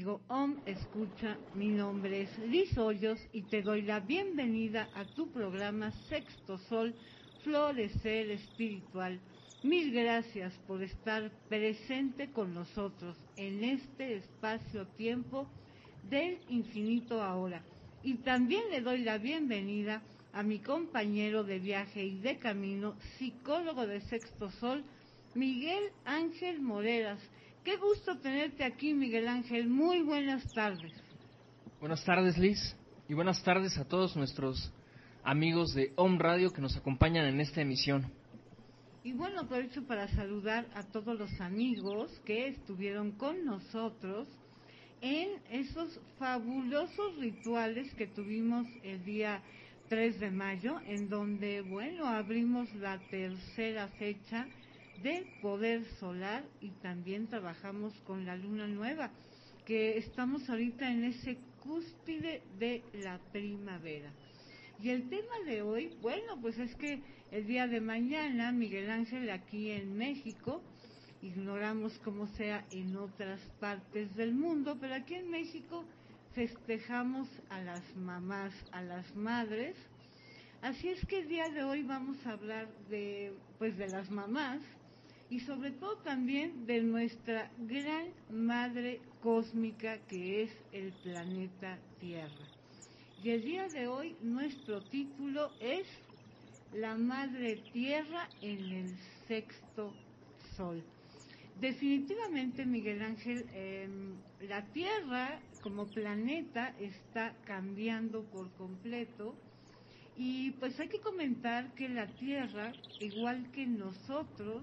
amigo OM Escucha. Mi nombre es Liz Hoyos y te doy la bienvenida a tu programa Sexto Sol, Florecer Espiritual. Mil gracias por estar presente con nosotros en este espacio-tiempo del infinito ahora. Y también le doy la bienvenida a mi compañero de viaje y de camino, psicólogo de Sexto Sol, Miguel Ángel Moreras. Qué gusto tenerte aquí, Miguel Ángel. Muy buenas tardes. Buenas tardes, Liz. Y buenas tardes a todos nuestros amigos de Home Radio que nos acompañan en esta emisión. Y bueno, aprovecho para saludar a todos los amigos que estuvieron con nosotros en esos fabulosos rituales que tuvimos el día 3 de mayo, en donde, bueno, abrimos la tercera fecha de poder solar y también trabajamos con la luna nueva, que estamos ahorita en ese cúspide de la primavera. Y el tema de hoy, bueno, pues es que el día de mañana, Miguel Ángel aquí en México, ignoramos cómo sea en otras partes del mundo, pero aquí en México festejamos a las mamás, a las madres. Así es que el día de hoy vamos a hablar de pues de las mamás y sobre todo también de nuestra gran madre cósmica que es el planeta Tierra. Y el día de hoy nuestro título es La Madre Tierra en el sexto sol. Definitivamente, Miguel Ángel, em, la Tierra como planeta está cambiando por completo y pues hay que comentar que la Tierra, igual que nosotros,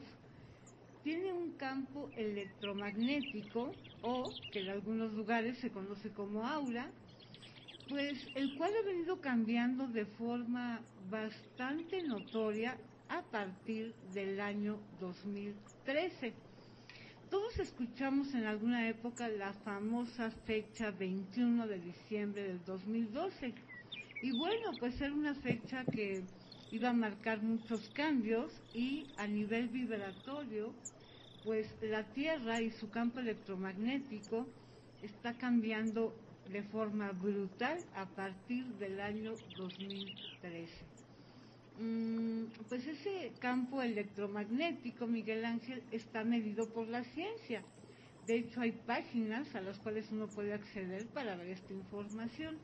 tiene un campo electromagnético o que en algunos lugares se conoce como aura, pues el cual ha venido cambiando de forma bastante notoria a partir del año 2013 todos escuchamos en alguna época la famosa fecha 21 de diciembre del 2012. Y bueno, pues era una fecha que iba a marcar muchos cambios y a nivel vibratorio, pues la Tierra y su campo electromagnético está cambiando de forma brutal a partir del año 2013. Mm, pues ese campo electromagnético, Miguel Ángel, está medido por la ciencia. De hecho, hay páginas a las cuales uno puede acceder para ver esta información.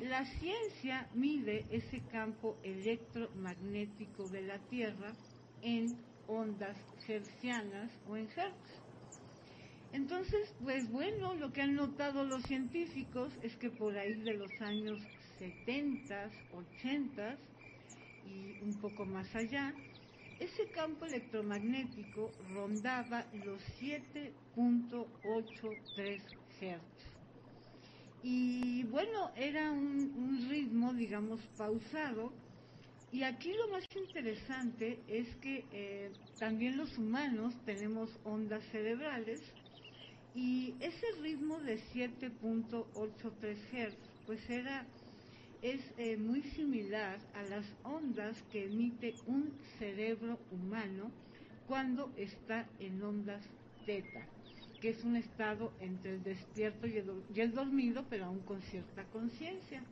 La ciencia mide ese campo electromagnético de la Tierra en ondas hertzianas o en hertz. Entonces, pues bueno, lo que han notado los científicos es que por ahí de los años 70, 80, y un poco más allá, ese campo electromagnético rondaba los 7.83 Hz. Y bueno, era un, ritmo, digamos, pausado. Y aquí lo más interesante es que eh, también los humanos tenemos ondas cerebrales y ese ritmo de 7.83 Hz pues era es eh, muy similar a las ondas que emite un cerebro humano cuando está en ondas teta, que es un estado entre el despierto y el, dormido, pero aún con cierta conciencia,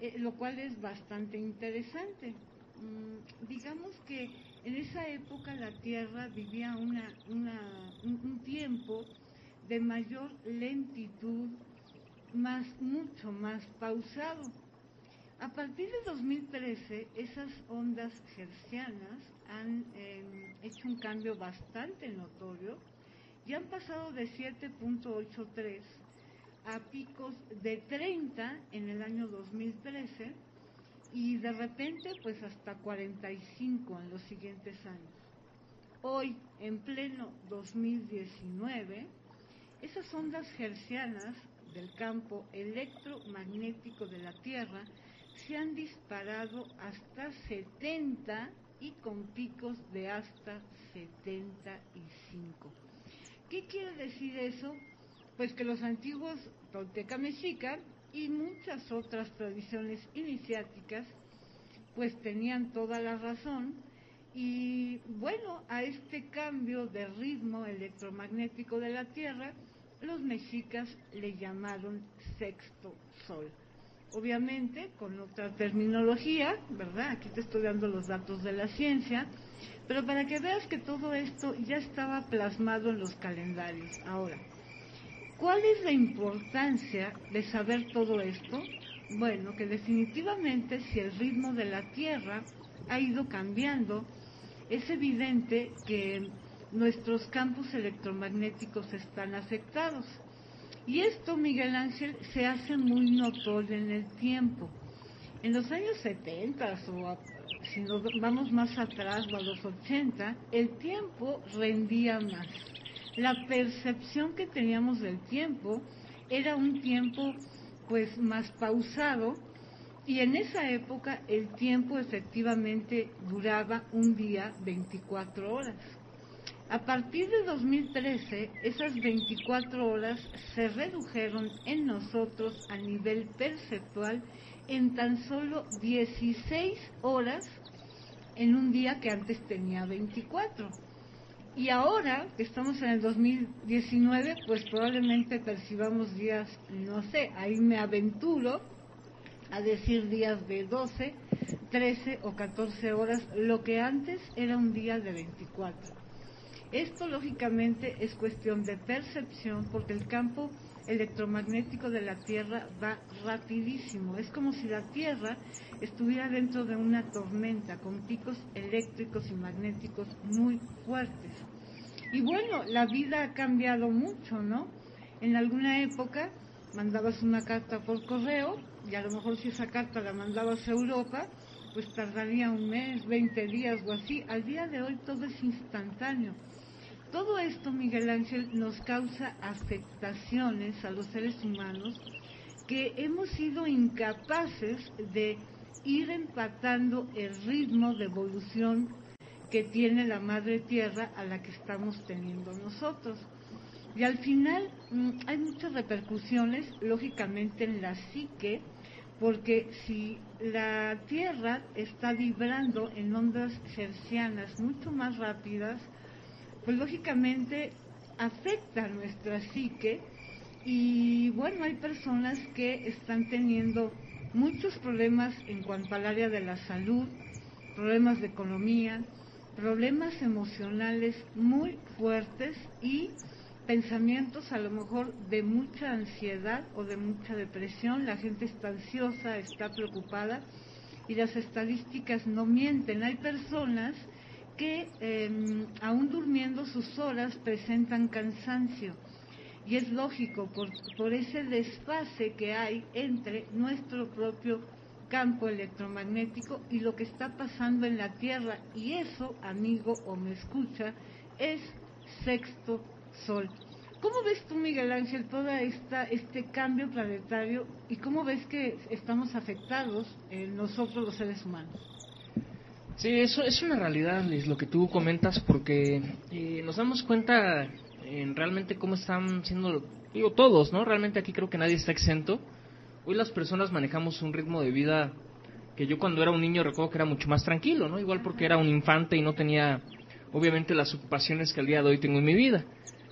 eh, lo cual es bastante interesante. Mm, digamos que en esa época la Tierra vivía una, un tiempo de mayor lentitud, más, mucho más pausado a partir de 2013, esas ondas hercianas han em, hecho un cambio bastante notorio y han pasado de 7.83 a picos de 30 en el año 2013 y de repente pues hasta 45 en los siguientes años. Hoy, en pleno 2019, esas ondas hercianas del campo electromagnético de la Tierra se han disparado hasta 70 y con picos de hasta 75. ¿Qué quiere decir eso? Pues que los antiguos Tolteca Mexica y muchas otras tradiciones iniciáticas pues tenían toda la razón y bueno, a este cambio de ritmo electromagnético de la Tierra los mexicas le llamaron sexto sol. Obviamente con otra terminología, ¿verdad? Aquí te estoy dando los datos de la ciencia, pero para que veas que todo esto ya estaba plasmado en los calendarios. Ahora, ¿cuál es la importancia de saber todo esto? Bueno, que definitivamente si el ritmo de la Tierra ha ido cambiando, es evidente que nuestros campos electromagnéticos están afectados. Y esto, Miguel Ángel, se hace muy notorio en el tiempo. En los años 70 o si nos vamos más atrás o a los 80, el tiempo rendía más. La percepción que teníamos del tiempo era un tiempo pues más pausado y en esa época el tiempo efectivamente duraba un día 24 horas. A partir de 2013, esas 24 horas se redujeron en nosotros a nivel perceptual en tan solo 16 horas en un día que antes tenía 24. Y ahora que estamos en el 2019, pues probablemente percibamos días, no sé, ahí me aventuro a decir días de 12, 13 o 14 horas, lo que antes era un día de 24. Esto lógicamente es cuestión de percepción porque el campo electromagnético de la Tierra va rapidísimo. Es como si la Tierra estuviera dentro de una tormenta con picos eléctricos y magnéticos muy fuertes. Y bueno, la vida ha cambiado mucho, ¿no? En alguna época mandabas una carta por correo y a lo mejor si esa carta la mandabas a Europa, pues tardaría un mes, 20 días o así. Al día de hoy todo es instantáneo. Todo esto, Miguel Ángel, nos causa afectaciones a los seres humanos que hemos sido incapaces de ir empatando el ritmo de evolución que tiene la madre tierra a la que estamos teniendo nosotros. Y al final mm, hay muchas repercusiones, lógicamente, en la psique, porque si la tierra está vibrando en ondas hercianas mucho más rápidas, pues lógicamente afecta nuestra psique y bueno, hay personas que están teniendo muchos problemas en cuanto al área de la salud, problemas de economía, problemas emocionales muy fuertes y pensamientos a lo mejor de mucha ansiedad o de mucha depresión. La gente está ansiosa, está preocupada y las estadísticas no mienten. Hay personas que em, aún durmiendo sus horas presentan cansancio. Y es lógico por, por ese desfase que hay entre nuestro propio campo electromagnético y lo que está pasando en la Tierra. Y eso, amigo o me escucha, es sexto sol. ¿Cómo ves tú, Miguel Ángel, todo este cambio planetario y cómo ves que estamos afectados eh, nosotros los seres humanos? Sí, eso es una realidad, Liz, lo que tú comentas, porque eh, nos damos cuenta en realmente cómo están siendo, digo, todos, ¿no? Realmente aquí creo que nadie está exento. Hoy las personas manejamos un ritmo de vida que yo cuando era un niño recuerdo que era mucho más tranquilo, ¿no? Igual porque era un infante y no tenía, obviamente, las ocupaciones que al día de hoy tengo en mi vida.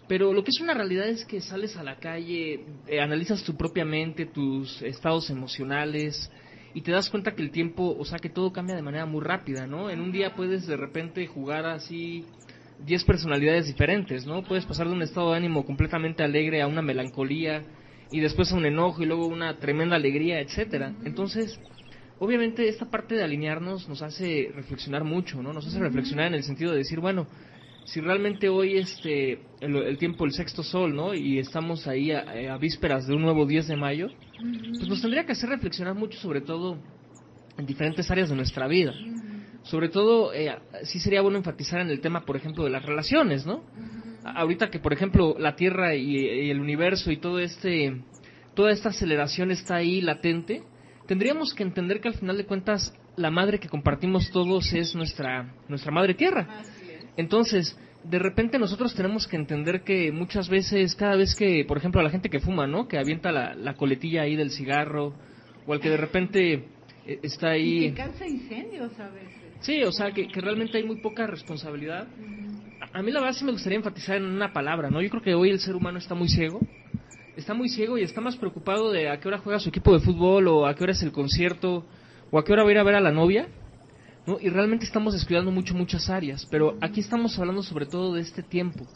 Pero lo que es una realidad es que sales a la calle, eh, analizas tu propia mente, tus estados emocionales, y te das cuenta que el tiempo, o sea, que todo cambia de manera muy rápida, ¿no? En un día puedes de repente jugar así 10 personalidades diferentes, ¿no? Puedes pasar de un estado de ánimo completamente alegre a una melancolía y después a un enojo y luego una tremenda alegría, etcétera. Entonces, obviamente esta parte de alinearnos nos hace reflexionar mucho, ¿no? Nos hace reflexionar en el sentido de decir, bueno, si realmente hoy este el, tiempo el sexto sol no y estamos ahí a, vísperas de un nuevo 10 de mayo pues nos tendría que hacer reflexionar mucho sobre todo en diferentes áreas de nuestra vida. Sobre todo eh, sí sería bueno enfatizar en el tema por ejemplo de las relaciones no ahorita que por ejemplo la tierra y, y, el universo y todo este toda esta aceleración está ahí latente tendríamos que entender que al final de cuentas la madre que compartimos todos es nuestra nuestra madre tierra entonces, de repente nosotros tenemos que entender que muchas veces, cada vez que, por ejemplo, a la gente que fuma, ¿no? Que avienta la, coletilla ahí del cigarro, o al que de repente eh, está ahí... Y que causa incendios a veces. Sí, o sea, que, realmente hay muy poca responsabilidad. A, mí la verdad sí me gustaría enfatizar en una palabra, ¿no? Yo creo que hoy el ser humano está muy ciego está muy ciego y está más preocupado de a qué hora juega su equipo de fútbol o a qué hora es el concierto o a qué hora va a ir a ver a la novia. ¿No? Y realmente estamos descuidando mucho muchas áreas, pero aquí estamos hablando sobre todo de este tiempo.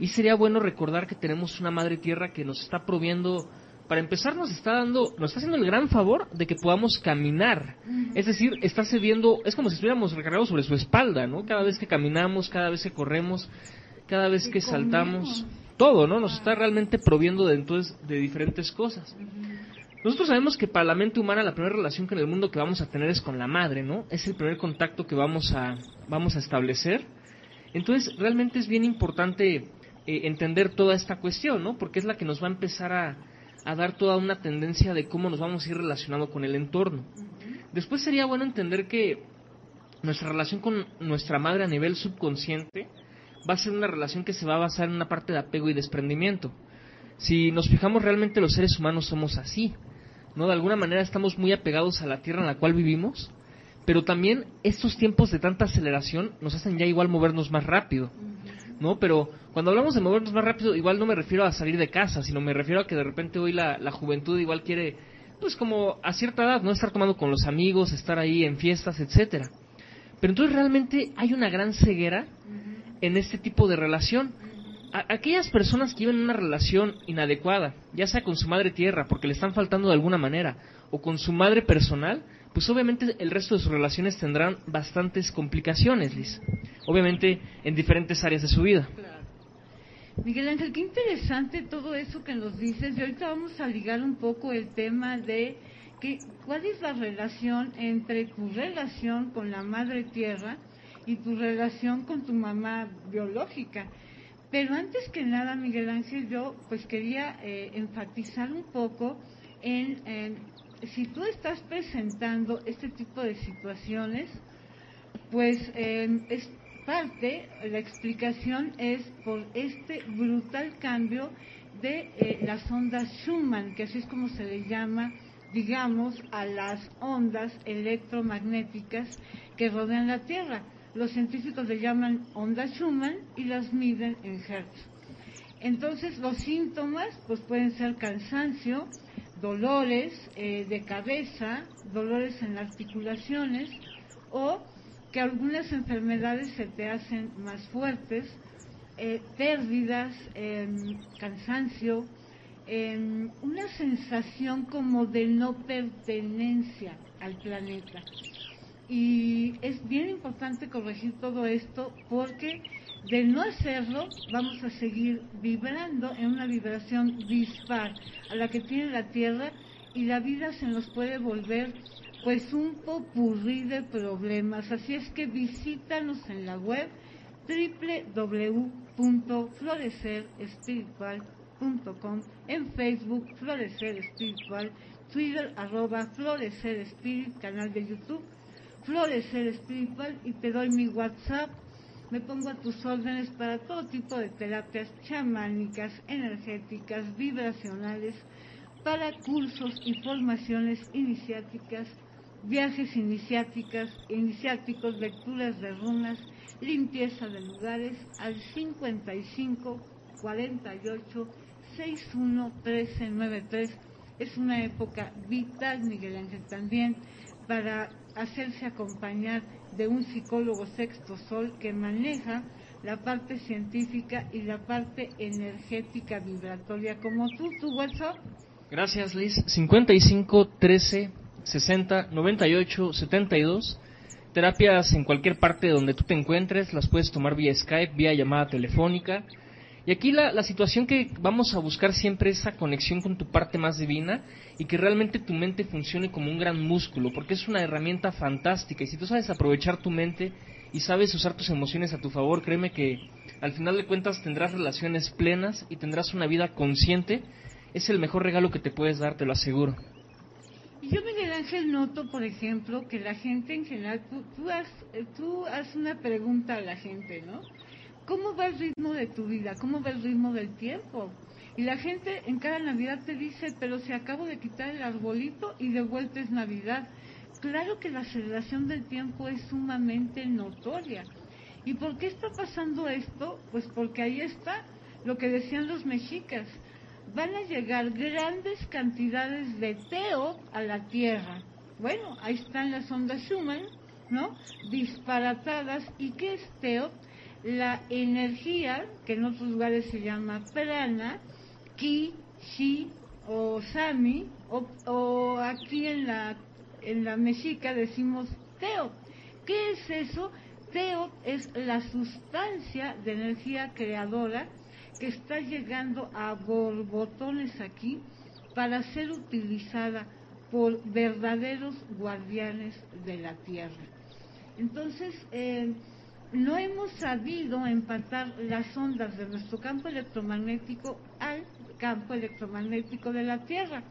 Y sería bueno recordar que tenemos una madre tierra que nos está proviendo para empezar nos está dando, nos está haciendo el gran favor de que podamos caminar. Es decir, está cediendo, es como si estuviéramos recargados sobre su espalda, ¿no? Cada vez que caminamos, cada vez que corremos, cada vez que saltamos, todo, ¿no? Nos está realmente proviendo de entonces de diferentes cosas. Nosotros sabemos que para la mente humana la primera relación con el mundo que vamos a tener es con la madre, ¿no? Es el primer contacto que vamos a vamos a establecer. Entonces, realmente es bien importante eh, entender toda esta cuestión, ¿no? Porque es la que nos va a empezar a, a dar toda una tendencia de cómo nos vamos a ir relacionando con el entorno. Después sería bueno entender que nuestra relación con nuestra madre a nivel subconsciente va a ser una relación que se va a basar en una parte de apego y desprendimiento. Si nos fijamos realmente los seres humanos somos así, ¿no? De alguna manera estamos muy apegados a la tierra en la cual vivimos, pero también estos tiempos de tanta aceleración nos hacen ya igual movernos más rápido. ¿no? Pero cuando hablamos de movernos más rápido, igual no me refiero a salir de casa, sino me refiero a que de repente hoy la, la juventud igual quiere, pues como a cierta edad, ¿no? Estar tomando con los amigos, estar ahí en fiestas, etcétera. Pero entonces realmente hay una gran ceguera en este tipo de relación. Aquellas personas que viven una relación inadecuada, ya sea con su madre tierra, porque le están faltando de alguna manera, o con su madre personal, pues obviamente el resto de sus relaciones tendrán bastantes complicaciones, Liz. Obviamente en diferentes áreas de su vida. Miguel Ángel, qué interesante todo eso que nos dices. Y ahorita vamos a ligar un poco el tema de que, cuál es la relación entre tu relación con la madre tierra y tu relación con tu mamá biológica. Pero antes que nada, Miguel Ángel, yo pues quería eh, enfatizar un poco en, si tú estás presentando este tipo de situaciones, pues eh, es parte, la explicación es por este brutal cambio de eh, las ondas Schumann, que así es como se le llama, digamos, a las ondas electromagnéticas que rodean la Tierra. Los científicos le llaman ondas Schumann y las miden en Hertz. Entonces, los síntomas pues pueden ser cansancio, dolores eh, de cabeza, dolores en articulaciones o que algunas enfermedades se te hacen más fuertes, eh, pérdidas, em, cansancio, em, una sensación como de no pertenencia al planeta. Y es bien importante corregir todo esto porque de no hacerlo, vamos a seguir vibrando en una vibración dispar a la que tiene la Tierra y la vida se nos puede volver pues un popurrí de problemas. Así es que visítanos en la web www.florecerespiritual.com, en Facebook Florecer Espiritual, Twitter arroba Florecer canal de YouTube Florecer Espiritual y te doy mi WhatsApp me pongo a tus órdenes para todo tipo de terapias chamánicas, energéticas, vibracionales, para cursos y formaciones iniciáticas, viajes iniciáticas, iniciáticos, lecturas de runas, limpieza de lugares al 55 48 61 13 93. Es una época vital, Miguel Ángel, también para hacerse acompañar de un psicólogo sexto sol que maneja la parte científica y la parte energética vibratoria como tú, tu WhatsApp. Gracias Liz. 55 13 60 98 72. Terapias en cualquier parte donde tú te encuentres, las puedes tomar vía Skype, vía llamada telefónica. Y aquí la, la, situación que vamos a buscar siempre es esa conexión con tu parte más divina y que realmente tu mente funcione como un gran músculo, porque es una herramienta fantástica. Y si tú sabes aprovechar tu mente y sabes usar tus emociones a tu favor, créeme que al final de cuentas tendrás relaciones plenas y tendrás una vida consciente. Es el mejor regalo que te puedes dar, te lo aseguro. Yo, Miguel Ángel, noto, por ejemplo, que la gente en general, tú, tú, has, tú haces una pregunta a la gente, ¿no? ¿Cómo va el ritmo de tu vida? ¿Cómo va el ritmo del tiempo? Y la gente en cada Navidad te dice, pero si acabo de quitar el arbolito y de vuelta es Navidad. Claro que la aceleración del tiempo es sumamente notoria. ¿Y por qué está pasando esto? Pues porque ahí está lo que decían los mexicas. van a llegar grandes cantidades de TEO a la Tierra. Bueno, ahí están las ondas Schumann, ¿no? Disparatadas. ¿Y qué es TEO? La energía, que en otros lugares se llama prana, ki, shi o sami, o, aquí en la, en la mexica decimos teo. ¿Qué es eso? Teo es la sustancia de energía creadora que está llegando a borbotones aquí para ser utilizada por verdaderos guardianes de la tierra. Entonces, eh, no hemos sabido empatar las ondas de nuestro campo electromagnético al campo electromagnético de la Tierra.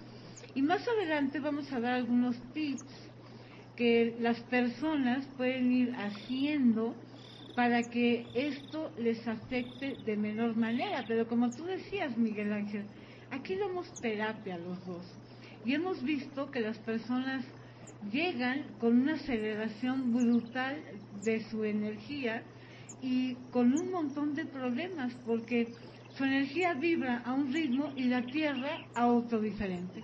Y más adelante vamos a dar algunos tips que las personas pueden ir haciendo para que esto les afecte de menor manera. Pero como tú decías, Miguel Ángel, aquí damos terapia los dos. Y hemos visto que las personas llegan con una aceleración brutal de su energía y con un montón de problemas porque su energía vibra a un ritmo y la Tierra a otro diferente.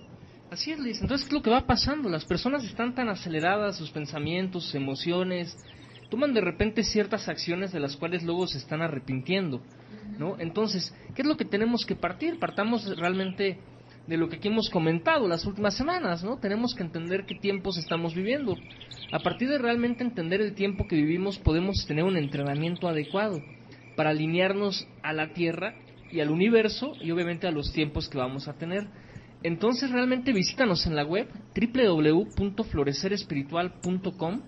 Así es, Liz. Entonces, ¿qué es lo que va pasando? Las personas están tan aceleradas, sus pensamientos, sus emociones, toman de repente ciertas acciones de las cuales luego se están arrepintiendo, ¿no? Entonces, ¿qué es lo que tenemos que partir? Partamos realmente de lo que aquí hemos comentado las últimas semanas, ¿no? Tenemos que entender qué tiempos estamos viviendo. A partir de realmente entender el tiempo que vivimos, podemos tener un entrenamiento adecuado para alinearnos a la Tierra y al universo y obviamente a los tiempos que vamos a tener. Entonces realmente visítanos en la web www.florecerespiritual.com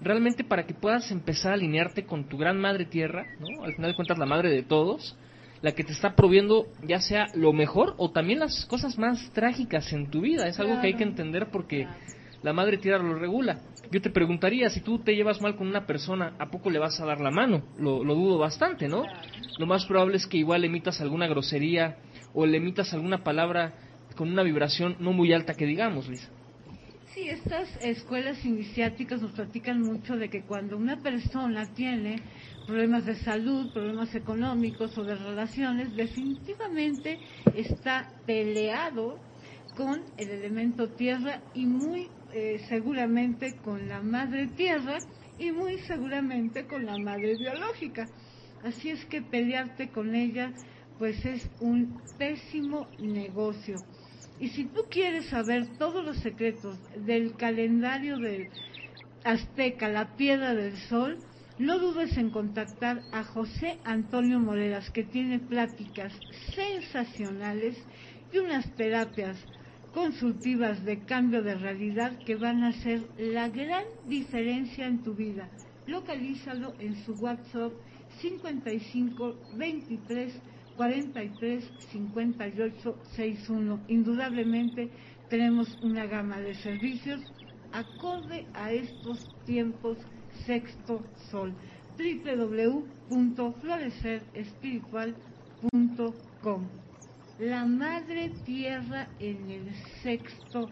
realmente para que puedas empezar a alinearte con tu gran madre tierra, ¿no? Al final de cuentas la madre de todos, la que te está proviendo ya sea lo mejor o también las cosas más trágicas en tu vida. Es algo que hay que entender porque la madre tierra lo regula. Yo te preguntaría, si tú te llevas mal con una persona, ¿a poco le vas a dar la mano? Lo, dudo bastante, ¿no? Lo más probable es que igual emitas alguna grosería o le emitas alguna palabra con una vibración no muy alta que digamos, Lisa. Sí, estas escuelas iniciáticas nos platican mucho de que cuando una persona tiene problemas de salud, problemas económicos o de relaciones, definitivamente está peleado con el elemento tierra y muy eh, seguramente con la madre tierra y muy seguramente con la madre biológica. Así es que pelearte con ella pues es un pésimo negocio. Y si tú quieres saber todos los secretos del calendario del azteca, la piedra del sol, no dudes en contactar a José Antonio Moreras, que tiene pláticas sensacionales y unas terapias consultivas de cambio de realidad que van a hacer la gran diferencia en tu vida. Localízalo en su WhatsApp 55 23 43 58 61. Indudablemente tenemos una gama de servicios acorde a estos tiempos sexto sol. www.florecerespiritual.com La madre tierra en el sexto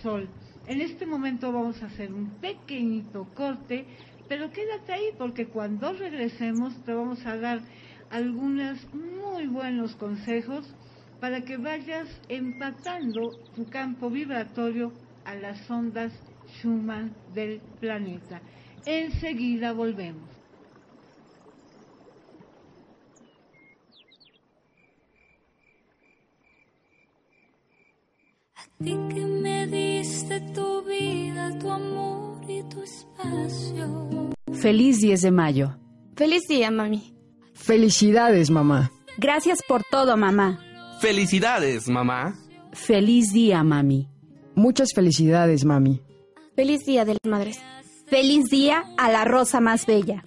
sol. En este momento vamos a hacer un pequeñito corte, pero quédate ahí porque cuando regresemos te vamos a dar algunos muy buenos consejos para que vayas empatando tu campo vibratorio a las ondas Schumann del planeta. Enseguida volvemos. A ti que me diste tu vida, tu amor y tu espacio. Feliz 10 de mayo. Feliz día, mami. Felicidades, mamá. Gracias por todo, mamá. Felicidades, mamá. Feliz día, mami. Muchas felicidades, mami. Feliz día de las madres. Feliz día a la rosa más bella.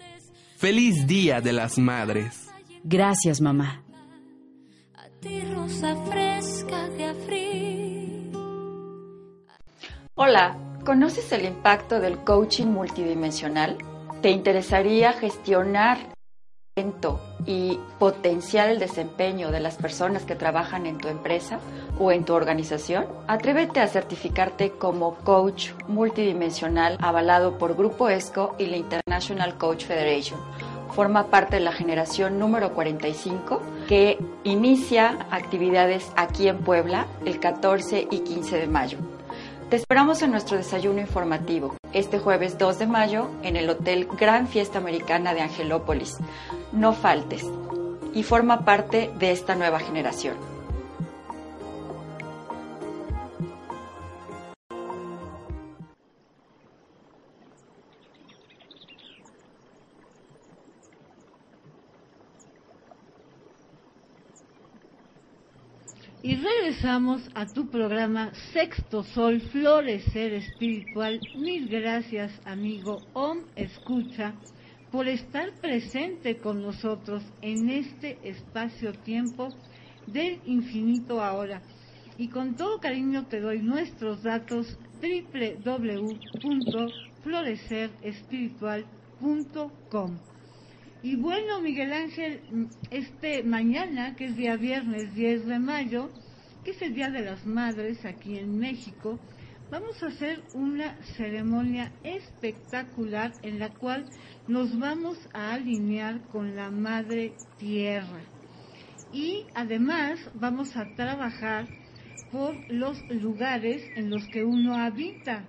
Feliz día de las madres. Gracias, mamá. A ti, rosa fresca de Hola, ¿conoces el impacto del coaching multidimensional? ¿Te interesaría gestionar y potenciar el desempeño de las personas que trabajan en tu empresa o en tu organización, atrévete a certificarte como coach multidimensional avalado por Grupo ESCO y la International Coach Federation forma parte de la generación número 45 que inicia actividades aquí en Puebla el 14 y 15 de mayo. Te esperamos en nuestro desayuno informativo este jueves 2 de mayo en el Hotel Gran Fiesta Americana de Angelópolis. No faltes y forma parte de esta nueva generación. Y regresamos a tu programa Sexto Sol, Florecer Espiritual. Mil gracias, amigo Om Escucha, por estar presente con nosotros en este espacio-tiempo del infinito ahora. Y con todo cariño te doy nuestros datos www.florecerespiritual.com. Y bueno, Miguel Ángel, este mañana, que es día viernes 10 de mayo, que es el Día de las Madres aquí en México, vamos a hacer una ceremonia espectacular en la cual nos vamos a alinear con la Madre Tierra. Y además vamos a trabajar por los lugares en los que uno habita.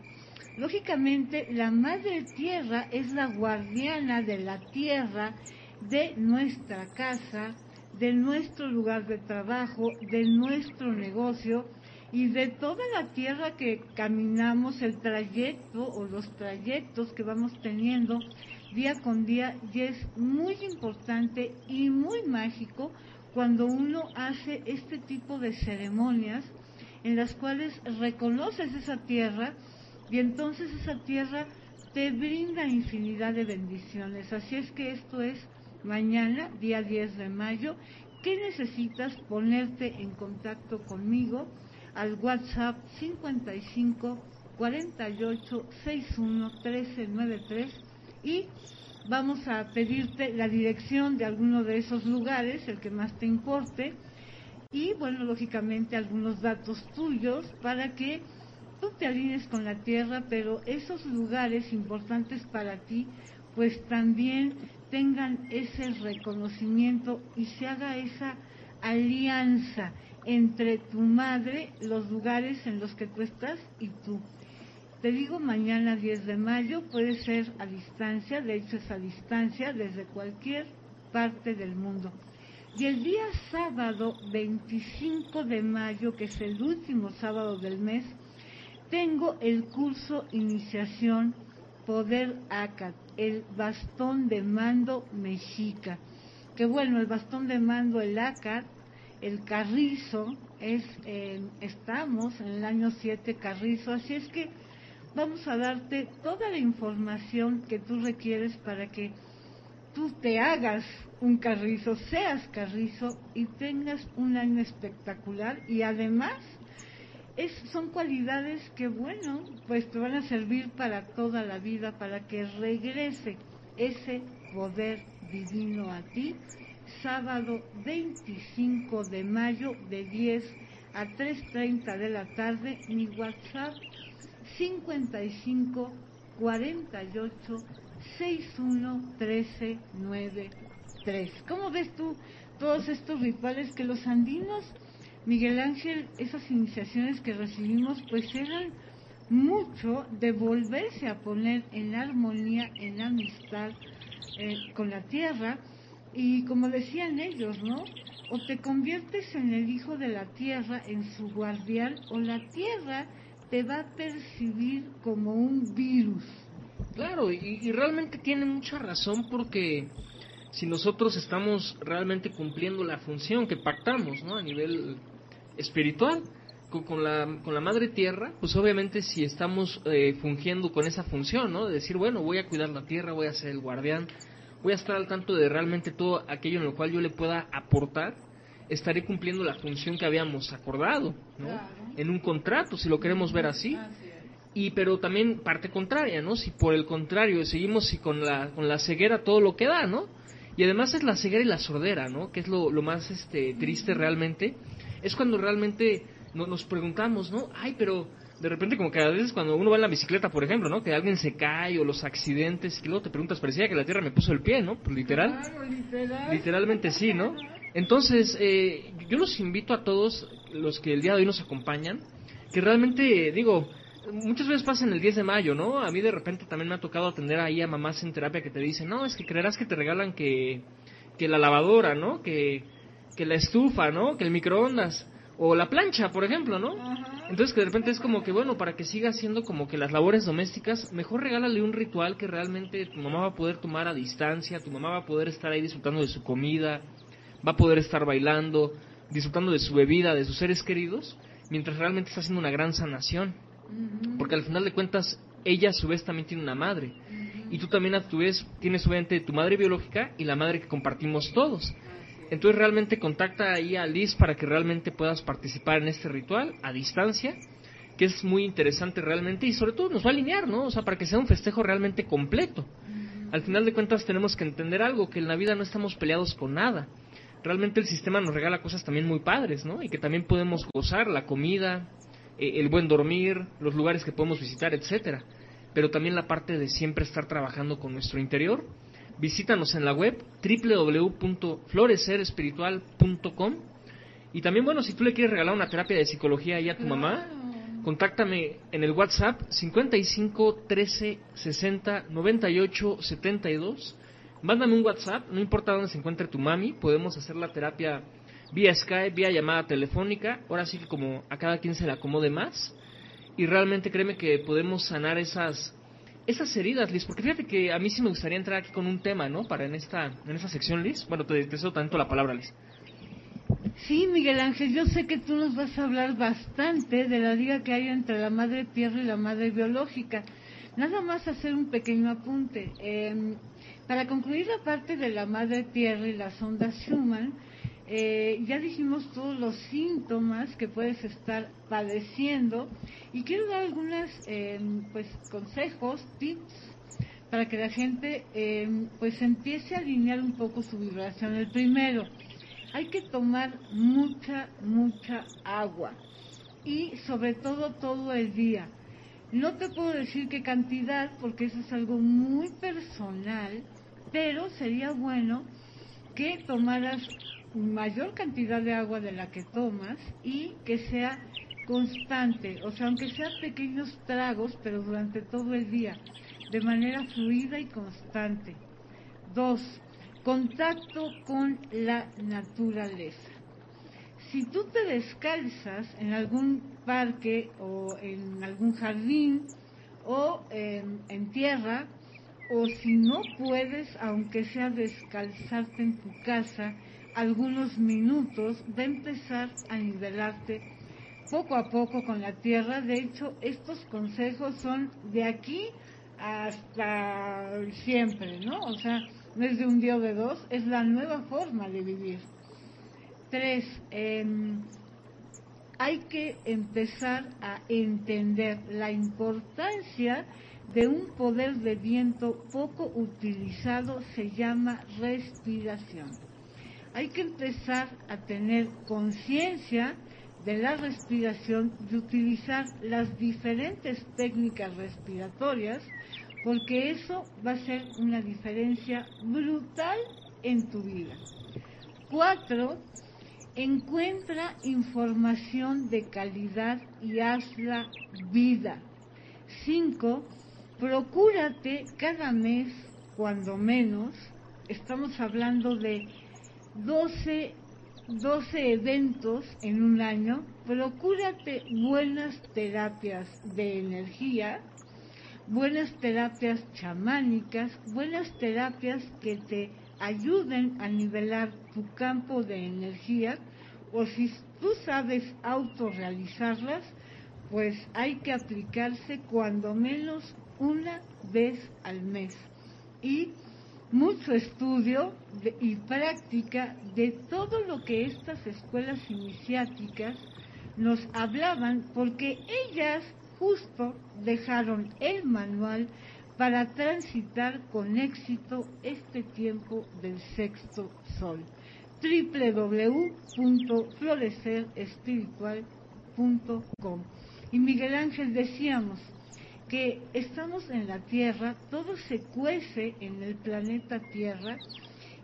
Lógicamente, la Madre Tierra es la guardiana de la tierra, de nuestra casa, de nuestro lugar de trabajo, de nuestro negocio y de toda la tierra que caminamos, el trayecto o los trayectos que vamos teniendo día con día. Y es muy importante y muy mágico cuando uno hace este tipo de ceremonias en las cuales reconoces esa tierra y entonces esa tierra te brinda infinidad de bendiciones. Así es que esto es mañana, día 10 de mayo. ¿Qué necesitas? Ponerte en contacto conmigo al WhatsApp 55 48 61 13 93 y vamos a pedirte la dirección de alguno de esos lugares, el que más te importe, y bueno, lógicamente algunos datos tuyos para que te alines con la tierra, pero esos lugares importantes para ti, pues también tengan ese reconocimiento y se haga esa alianza entre tu madre, los lugares en los que tú estás y tú. Te digo mañana 10 de mayo, puede ser a distancia, de hecho es a distancia desde cualquier parte del mundo. Y el día sábado 25 de mayo, que es el último sábado del mes, tengo el curso Iniciación Poder ACAT, el bastón de mando mexica. Que bueno, el bastón de mando, el ACAT, el carrizo, es, eh, estamos en el año 7 carrizo, así es que vamos a darte toda la información que tú requieres para que tú te hagas un carrizo, seas carrizo y tengas un año espectacular y además es, son cualidades que, bueno, pues te van a servir para toda la vida, para que regrese ese poder divino a ti. Sábado 25 de mayo de 10 a 3.30 de la tarde, mi WhatsApp 55 48 61 13 93. ¿Cómo ves tú todos estos rituales que los andinos Miguel Ángel, esas iniciaciones que recibimos pues eran mucho de volverse a poner en armonía, en amistad eh, con la tierra y como decían ellos, ¿no? O te conviertes en el hijo de la tierra, en su guardián, o la tierra te va a percibir como un virus. Claro, y, y realmente tiene mucha razón porque si nosotros estamos realmente cumpliendo la función que pactamos, ¿no? A nivel espiritual con, la, con la madre tierra, pues obviamente si estamos eh, fungiendo con esa función, ¿no? De decir, bueno, voy a cuidar la tierra, voy a ser el guardián, voy a estar al tanto de realmente todo aquello en lo cual yo le pueda aportar, estaré cumpliendo la función que habíamos acordado, ¿no? En un contrato, si lo queremos ver así. Y pero también parte contraria, ¿no? Si por el contrario seguimos y con la, con la ceguera todo lo que da, ¿no? Y además es la ceguera y la sordera, ¿no? Que es lo, lo más este, triste realmente es cuando realmente nos preguntamos, ¿no? Ay, pero de repente como que a veces cuando uno va en la bicicleta, por ejemplo, ¿no? Que alguien se cae o los accidentes, y luego te preguntas, parecía que la tierra me puso el pie, ¿no? Pues literal. Literalmente sí, ¿no? Entonces, eh, yo los invito a todos los que el día de hoy nos acompañan, que realmente, digo, muchas veces pasa en el 10 de mayo, ¿no? A mí de repente también me ha tocado atender ahí a mamás en terapia que te dicen, no, es que creerás que te regalan que, que la lavadora, ¿no? Que, que la estufa, ¿no? Que el microondas. O la plancha, por ejemplo, ¿no? Entonces que de repente es como que, bueno, para que siga haciendo como que las labores domésticas, mejor regálale un ritual que realmente tu mamá va a poder tomar a distancia, tu mamá va a poder estar ahí disfrutando de su comida, va a poder estar bailando, disfrutando de su bebida, de sus seres queridos, mientras realmente está haciendo una gran sanación. Porque al final de cuentas, ella a su vez también tiene una madre. Y tú también a tu vez tienes obviamente tu madre biológica y la madre que compartimos todos. Entonces realmente contacta ahí a Liz para que realmente puedas participar en este ritual a distancia, que es muy interesante realmente y sobre todo nos va a alinear, ¿no? O sea, para que sea un festejo realmente completo. Al final de cuentas tenemos que entender algo, que en la vida no estamos peleados con nada. Realmente el sistema nos regala cosas también muy padres, ¿no? Y que también podemos gozar, la comida, eh, el buen dormir, los lugares que podemos visitar, etcétera. Pero también la parte de siempre estar trabajando con nuestro interior visítanos en la web www.florecerespiritual.com y también bueno, si tú le quieres regalar una terapia de psicología ahí a tu mamá, contáctame en el WhatsApp 55 13 60 98 72. Mándame un WhatsApp, no importa dónde se encuentre tu mami, podemos hacer la terapia vía Skype, vía llamada telefónica, ahora sí que como a cada quien se le acomode más. Y realmente créeme que podemos sanar esas esas heridas, Liz, porque fíjate que a mí sí me gustaría entrar aquí con un tema, ¿no? Para en esta, en esta sección, Liz. Bueno, te deseo tanto la palabra, Liz. Sí, Miguel Ángel, yo sé que tú nos vas a hablar bastante de la liga que hay entre la madre tierra y la madre biológica. Nada más hacer un pequeño apunte. Eh, para concluir la parte de la madre tierra y las ondas Schumann, eh, ya dijimos todos los síntomas que puedes estar padeciendo y quiero dar algunos eh, pues consejos, tips para que la gente eh, pues empiece a alinear un poco su vibración. El primero, hay que tomar mucha, mucha agua y sobre todo todo el día. No te puedo decir qué cantidad porque eso es algo muy personal, pero sería bueno que tomaras mayor cantidad de agua de la que tomas y que sea constante, o sea, aunque sean pequeños tragos, pero durante todo el día, de manera fluida y constante. Dos, contacto con la naturaleza. Si tú te descalzas en algún parque o en algún jardín o en tierra, o si no puedes, aunque sea descalzarte en tu casa, algunos minutos de empezar a nivelarte poco a poco con la tierra. De hecho, estos consejos son de aquí hasta siempre, ¿no? O sea, no es de un día o de dos, es la nueva forma de vivir. Tres, em, hay que empezar a entender la importancia de un poder de viento poco utilizado, se llama respiración hay que empezar a tener conciencia de la respiración, de utilizar las diferentes técnicas respiratorias, porque eso va a ser una diferencia brutal en tu vida. Cuatro, encuentra información de calidad y hazla vida. Cinco, procúrate cada mes, cuando menos, estamos hablando de 12, 12 eventos en un año, procúrate buenas terapias de energía, buenas terapias chamánicas, buenas terapias que te ayuden a nivelar tu campo de energía, o si tú sabes autorrealizarlas, pues hay que aplicarse cuando menos una vez al mes. Y mucho estudio y práctica de todo lo que estas escuelas iniciáticas nos hablaban, porque ellas justo dejaron el manual para transitar con éxito este tiempo del sexto sol. www.florecerespiritual.com Y Miguel Ángel decíamos que estamos en la Tierra, todo se cuece en el planeta Tierra,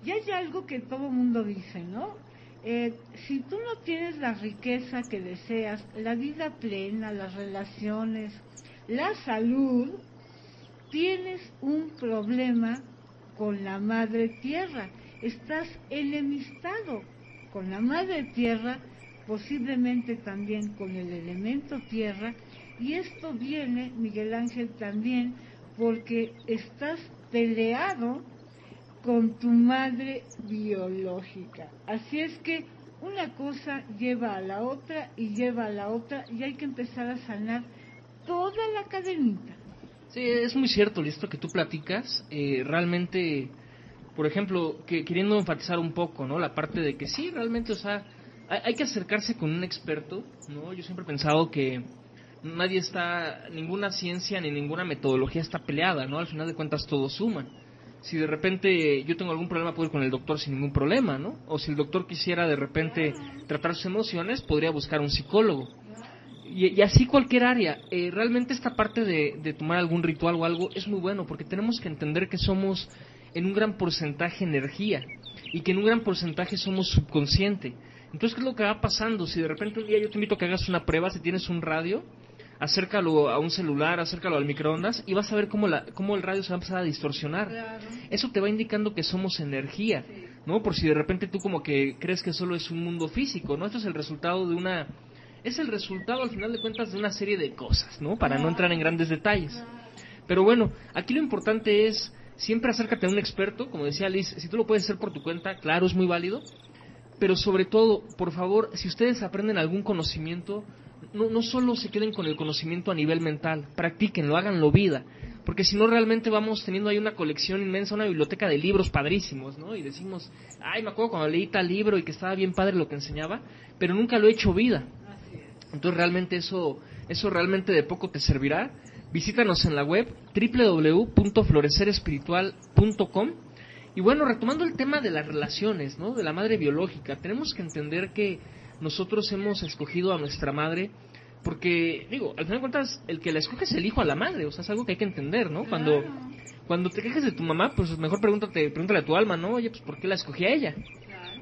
y hay algo que todo el mundo dice, ¿no? Eh, si tú no tienes la riqueza que deseas, la vida plena, las relaciones, la salud, tienes un problema con la madre tierra. Estás enemistado con la madre tierra, posiblemente también con el elemento tierra, y esto viene, Miguel Ángel, también porque estás peleado con tu madre biológica. Así es que una cosa lleva a la otra y lleva a la otra y hay que empezar a sanar toda la cadenita. Sí, es muy cierto esto que tú platicas. Eh, realmente, por ejemplo, que queriendo enfatizar un poco, ¿no? La parte de que sí, realmente, o sea, hay, hay que acercarse con un experto, ¿no? Yo siempre he pensado que nadie está, ninguna ciencia ni ninguna metodología está peleada, ¿no? Al final de cuentas todos suman. Si de repente yo tengo algún problema, puedo ir con el doctor sin ningún problema, ¿no? O si el doctor quisiera de repente tratar sus emociones, podría buscar un psicólogo. Y, y así cualquier área. Eh, realmente esta parte de, de tomar algún ritual o algo es muy bueno porque tenemos que entender que somos en un gran porcentaje energía y que en un gran porcentaje somos subconsciente. Entonces, ¿qué es lo que va pasando? Si de repente un día yo te invito a que hagas una prueba, si tienes un radio, acércalo a un celular, acércalo al microondas y vas a ver cómo, la, cómo el radio se va a empezar a distorsionar. Eso te va indicando que somos energía, ¿no? Por si de repente tú como que crees que solo es un mundo físico, ¿no? Esto es el resultado de una... Es el resultado al final de cuentas de una serie de cosas, ¿no? Para no entrar en grandes detalles. Pero bueno, aquí lo importante es siempre acércate a un experto, como decía Liz, si tú lo puedes hacer por tu cuenta, claro, es muy válido, pero sobre todo, por favor, si ustedes aprenden algún conocimiento, no, no solo se queden con el conocimiento a nivel mental, practíquenlo, háganlo vida, porque si no realmente vamos teniendo ahí una colección inmensa, una biblioteca de libros padrísimos, ¿no? Y decimos, ay, me acuerdo cuando leí tal libro y que estaba bien padre lo que enseñaba, pero nunca lo he hecho vida. Entonces realmente eso, eso realmente de poco te servirá. Visítanos en la web www.florecerespiritual.com y bueno, retomando el tema de las relaciones, ¿no? De la madre biológica, tenemos que entender que nosotros hemos escogido a nuestra madre porque, digo, al final de cuentas, el que la escoge es el hijo a la madre, o sea, es algo que hay que entender, ¿no? Cuando, cuando te quejes de tu mamá, pues mejor pregúntate, pregúntale a tu alma, ¿no? Oye, pues ¿por qué la escogí a ella?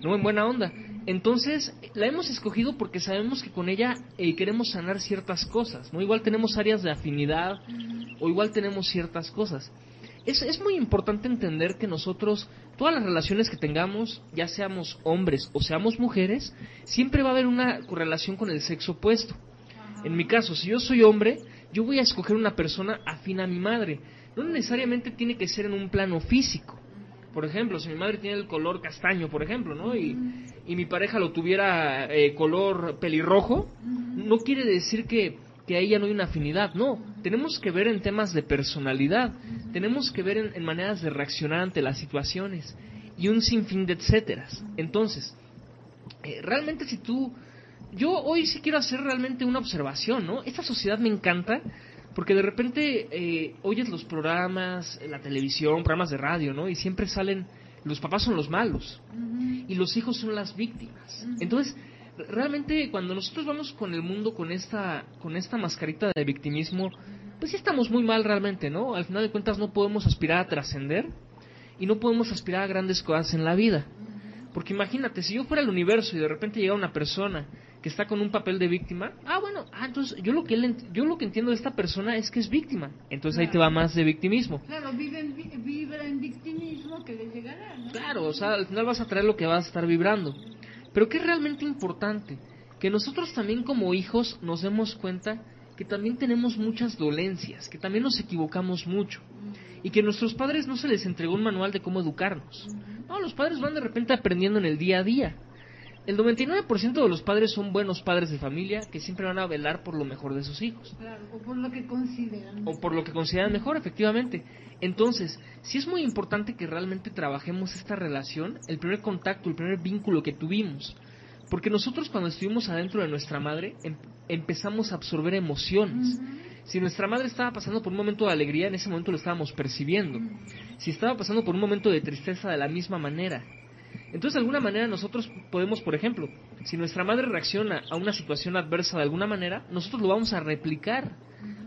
¿No? En buena onda. Entonces, la hemos escogido porque sabemos que con ella eh, queremos sanar ciertas cosas, ¿no? Igual tenemos áreas de afinidad o igual tenemos ciertas cosas. Es, es muy importante entender que nosotros, todas las relaciones que tengamos, ya seamos hombres o seamos mujeres, siempre va a haber una correlación con el sexo opuesto. En mi caso, si yo soy hombre, yo voy a escoger una persona afín a mi madre. No necesariamente tiene que ser en un plano físico. Por ejemplo, si mi madre tiene el color castaño, por ejemplo, ¿no? Y, y mi pareja lo tuviera eh, color pelirrojo, no quiere decir que, que a ella no hay una afinidad. No, tenemos que ver en temas de personalidad, tenemos que ver en, en maneras de reaccionar ante las situaciones y un sinfín de etcéteras. Entonces, eh, realmente si tú yo hoy sí quiero hacer realmente una observación, ¿no? Esta sociedad me encanta porque de repente eh, oyes los programas, la televisión, programas de radio, ¿no? Y siempre salen, los papás son los malos y los hijos son las víctimas. Entonces, realmente cuando nosotros vamos con el mundo con esta, con esta mascarita de victimismo, pues sí estamos muy mal realmente, ¿no? Al final de cuentas no podemos aspirar a trascender y no podemos aspirar a grandes cosas en la vida. Porque imagínate, si yo fuera el universo y de repente llega una persona que está con un papel de víctima, ah, bueno, ah, entonces yo lo que él, yo lo que entiendo de esta persona es que es víctima. Entonces ahí te va más de victimismo. Claro, vive en, vibra en victimismo que le llegará, ¿no? Claro, o sea, al final vas a traer lo que vas a estar vibrando. Pero que es realmente importante que nosotros también como hijos nos demos cuenta que también tenemos muchas dolencias, que también nos equivocamos mucho y que nuestros padres no se les entregó un manual de cómo educarnos. No, los padres van de repente aprendiendo en el día a día. El 99% de los padres son buenos padres de familia que siempre van a velar por lo mejor de sus hijos Claro, o por lo que consideran. o por lo que consideran mejor, efectivamente. Entonces, sí es muy importante que realmente trabajemos esta relación, el primer contacto, el primer vínculo que tuvimos. Porque nosotros cuando estuvimos adentro de nuestra madre em- empezamos a absorber emociones. Si nuestra madre estaba pasando por un momento de alegría, en ese momento lo estábamos percibiendo. Si estaba pasando por un momento de tristeza, de la misma manera. Entonces, de alguna manera, nosotros podemos, por ejemplo, si nuestra madre reacciona a una situación adversa de alguna manera, nosotros lo vamos a replicar,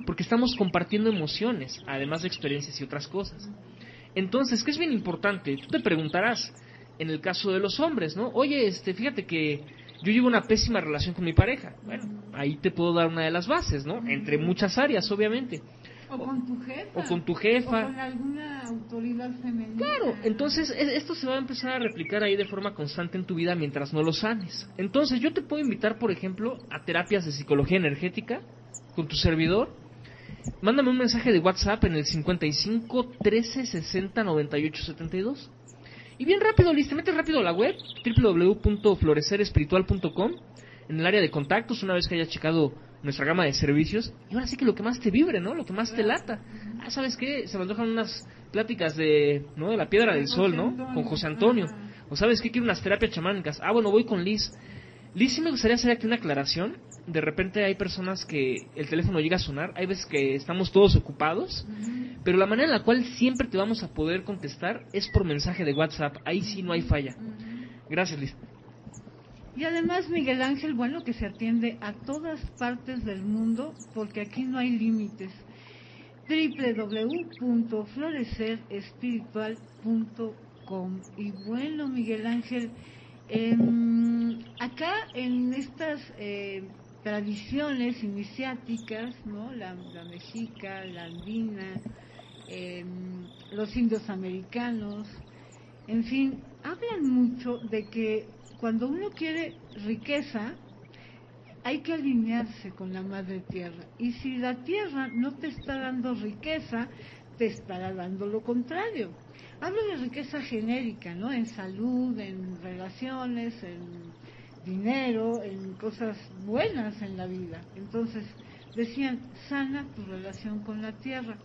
porque estamos compartiendo emociones, además de experiencias y otras cosas. Entonces, ¿qué es bien importante? Tú te preguntarás, en el caso de los hombres, ¿no? Oye, este, fíjate que yo llevo una pésima relación con mi pareja. Bueno, ahí te puedo dar una de las bases, ¿no? Entre muchas áreas, obviamente. O con tu jefa. O con tu jefa. O con alguna autoridad femenina. Claro, entonces esto se va a empezar a replicar ahí de forma constante en tu vida mientras no lo sanes. Entonces yo te puedo invitar, por ejemplo, a terapias de psicología energética con tu servidor. Mándame un mensaje de WhatsApp en el 55 13 60 98 72. Y bien rápido, Liz, te metes rápido a la web, www.florecerespiritual.com, en el área de contactos, una vez que hayas checado nuestra gama de servicios, y ahora sí que lo que más te vibre, ¿no? Lo que más te lata. Ah, ¿sabes qué? Se me antojan unas pláticas de, ¿no? De la piedra del sol, ¿no? Con José Antonio. O ¿sabes qué? Quiero unas terapias chamánicas. Ah, bueno, voy con Liz. Liz, sí me gustaría hacer aquí una aclaración. De repente hay personas que el teléfono llega a sonar, hay veces que estamos todos ocupados, pero la manera en la cual siempre te vamos a poder contestar es por mensaje de WhatsApp. Ahí sí no hay falla. Gracias, Liz. Y además Miguel Ángel, bueno, que se atiende a todas partes del mundo porque aquí no hay límites. www.florecerespiritual.com Y bueno, Miguel Ángel, em, acá en estas eh, tradiciones iniciáticas, ¿no? La, mexica, la andina, em, los indios americanos, en fin, hablan mucho de que cuando uno quiere riqueza, hay que alinearse con la madre tierra. Y si la tierra no te está dando riqueza, te estará dando lo contrario. Hablo de riqueza genérica, ¿no? En salud, en relaciones, en dinero, en cosas buenas en la vida. Entonces, decían, sana tu relación con la tierra.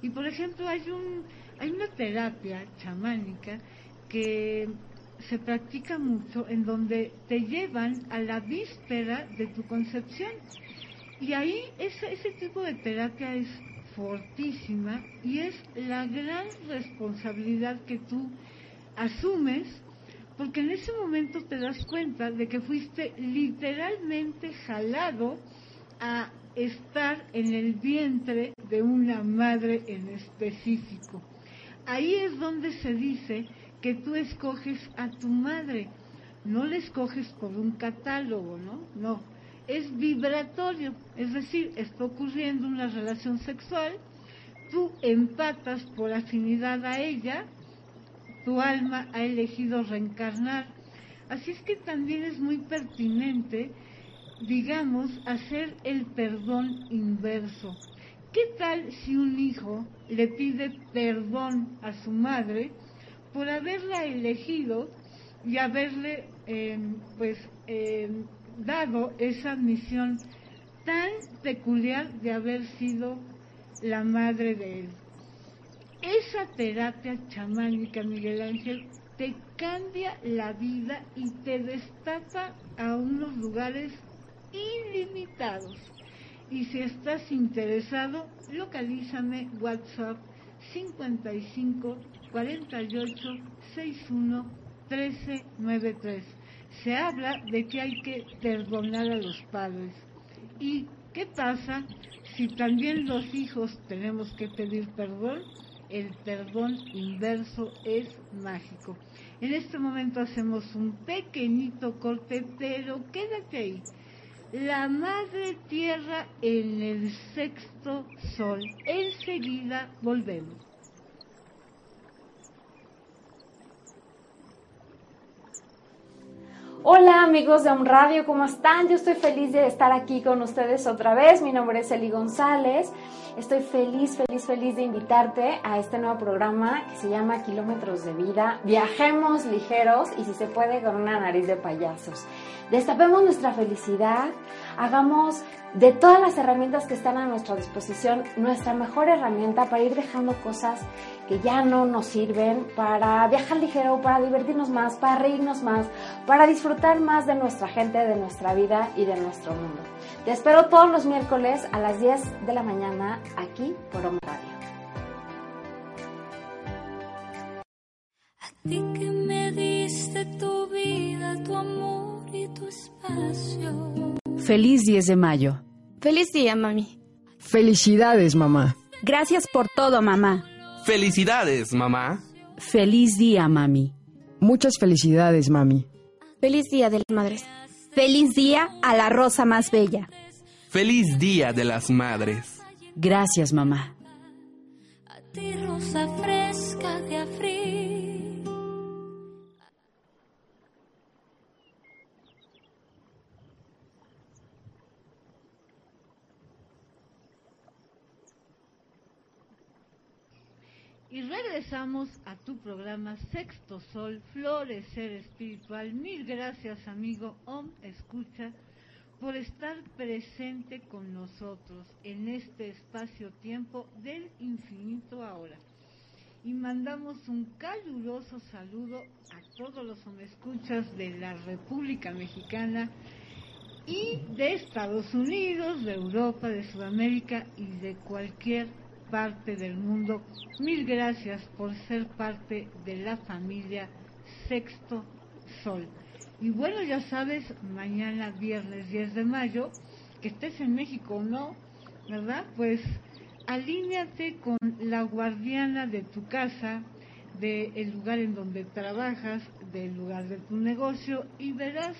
Y por ejemplo, hay un hay una terapia chamánica que se practica mucho en donde te llevan a la víspera de tu concepción. Y ahí ese, ese tipo de terapia es fortísima y es la gran responsabilidad que tú asumes porque en ese momento te das cuenta de que fuiste literalmente jalado a estar en el vientre de una madre en específico. Ahí es donde se dice que tú escoges a tu madre, no la escoges por un catálogo, ¿no? No, es vibratorio, es decir, está ocurriendo una relación sexual, tú empatas por afinidad a ella, tu alma ha elegido reencarnar. Así es que también es muy pertinente, digamos, hacer el perdón inverso. ¿Qué tal si un hijo le pide perdón a su madre por haberla elegido y haberle eh, pues eh, dado esa misión tan peculiar de haber sido la madre de él. Esa terapia chamánica, Miguel Ángel, te cambia la vida y te destapa a unos lugares ilimitados. Y si estás interesado, localízame WhatsApp 55 48 61 13 93. Se habla de que hay que perdonar a los padres. ¿Y qué pasa si también los hijos tenemos que pedir perdón? El perdón inverso es mágico. En este momento hacemos un pequeñito corte, pero quédate ahí. La madre tierra en el sexto sol. Enseguida volvemos. Hola amigos de Un Radio, ¿cómo están? Yo estoy feliz de estar aquí con ustedes otra vez. Mi nombre es Eli González. Estoy feliz, feliz, feliz de invitarte a este nuevo programa que se llama Kilómetros de Vida. Viajemos ligeros y si se puede con una nariz de payasos. Destapemos nuestra felicidad, hagamos de todas las herramientas que están a nuestra disposición nuestra mejor herramienta para ir dejando cosas que ya no nos sirven, para viajar ligero, para divertirnos más, para reírnos más, para disfrutar más de nuestra gente, de nuestra vida y de nuestro mundo. Te espero todos los miércoles a las 10 de la mañana aquí por Om Radio. A ti que me diste tu vida, tu amor y tu espacio. Feliz 10 de mayo. Feliz día, mami. Felicidades, mamá. Gracias por todo, mamá. Felicidades, mamá. Feliz día, mami. Muchas felicidades, mami. Feliz día de las madres. Feliz día a la rosa más bella. Feliz Día de las Madres. Gracias, mamá. A ti rosa fresca de abril. Y regresamos a tu programa Sexto Sol, Florecer Espiritual. Mil gracias, amigo Om Escucha, por estar presente con nosotros en este espacio-tiempo del infinito ahora. Y mandamos un caluroso saludo a todos los Om Escuchas de la República Mexicana y de Estados Unidos, de Europa, de Sudamérica y de cualquier parte del mundo. Mil gracias por ser parte de la familia Sexto Sol. Y bueno, ya sabes, mañana viernes 10 de mayo, que estés en México o no, ¿verdad? Pues alíñate con la guardiana de tu casa, del lugar en donde trabajas, del lugar de tu negocio y verás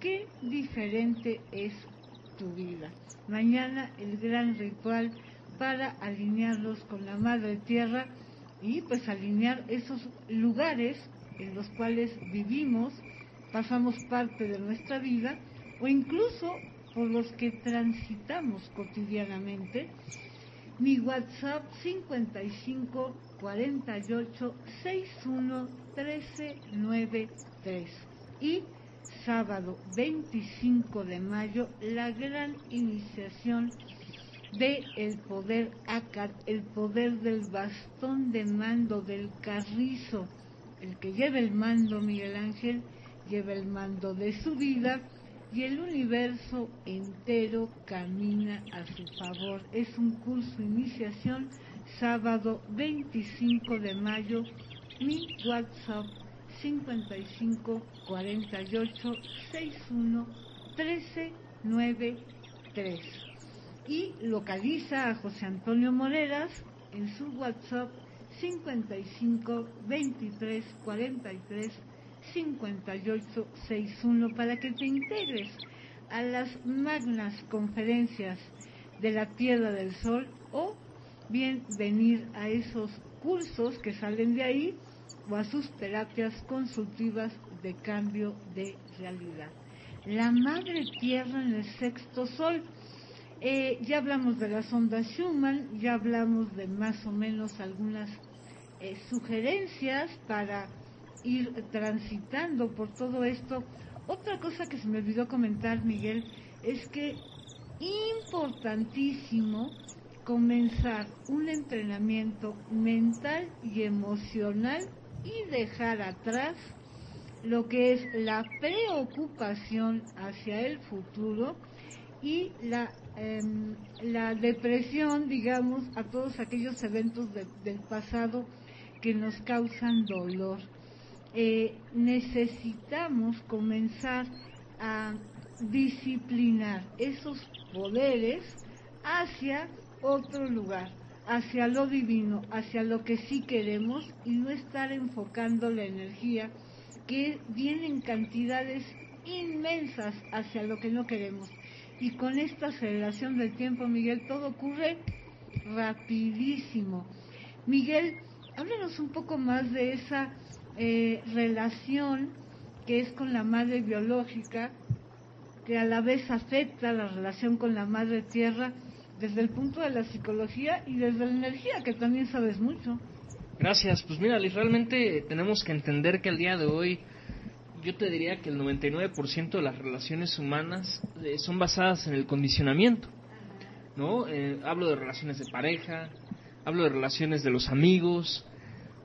qué diferente es tu vida. Mañana el gran ritual para alinearlos con la madre tierra y pues alinear esos lugares en los cuales vivimos, pasamos parte de nuestra vida o incluso por los que transitamos cotidianamente. Mi WhatsApp 55 48 61 13 93 y sábado 25 de mayo la gran iniciación de el poder ACAT, el poder del bastón de mando, del carrizo. El que lleva el mando, Miguel Ángel, lleva el mando de su vida y el universo entero camina a su favor. Es un curso iniciación, sábado 25 de mayo, mi WhatsApp 55 48 61 13 93 y localiza a José Antonio Moreras en su WhatsApp 55 23 43 58 61 para que te integres a las magnas conferencias de la Tierra del Sol o bien venir a esos cursos que salen de ahí o a sus terapias consultivas de cambio de realidad. La Madre Tierra en el sexto sol. Eh, ya hablamos de las ondas Schumann, ya hablamos de más o menos algunas eh, sugerencias para ir transitando por todo esto. Otra cosa que se me olvidó comentar, Miguel, es que importantísimo comenzar un entrenamiento mental y emocional y dejar atrás lo que es la preocupación hacia el futuro y la, la depresión, digamos, a todos aquellos eventos de- del pasado que nos causan dolor. Eh, necesitamos comenzar a disciplinar esos poderes hacia otro lugar, hacia lo divino, hacia lo que sí queremos y no estar enfocando la energía que viene en cantidades inmensas hacia lo que no queremos. Y con esta aceleración del tiempo, Miguel, todo ocurre rapidísimo. Miguel, háblanos un poco más de esa eh, relación que es con la madre biológica, que a la vez afecta la relación con la madre tierra desde el punto de la psicología y desde la energía, que también sabes mucho. Gracias. Pues mira, realmente tenemos que entender que al día de hoy yo te diría que el 99% de las relaciones humanas eh, son basadas en el condicionamiento. ¿No? Eh, hablo de relaciones de pareja, hablo de relaciones de los amigos,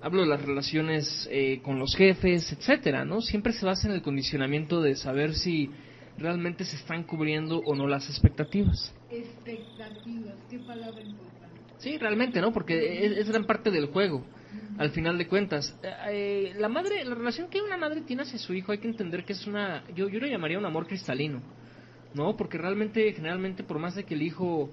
hablo de las relaciones eh, con los jefes, etcétera, ¿no? Siempre se basa en el condicionamiento de saber si realmente se están cubriendo o no las expectativas. Expectativas, qué palabra importante. Sí, realmente, ¿no? Porque es, es gran parte del juego. Al final de cuentas. Eh, eh, la madre, la relación que una madre tiene hacia su hijo hay que entender que es una, yo, yo lo llamaría un amor cristalino, ¿no? Porque realmente, generalmente, por más de que el hijo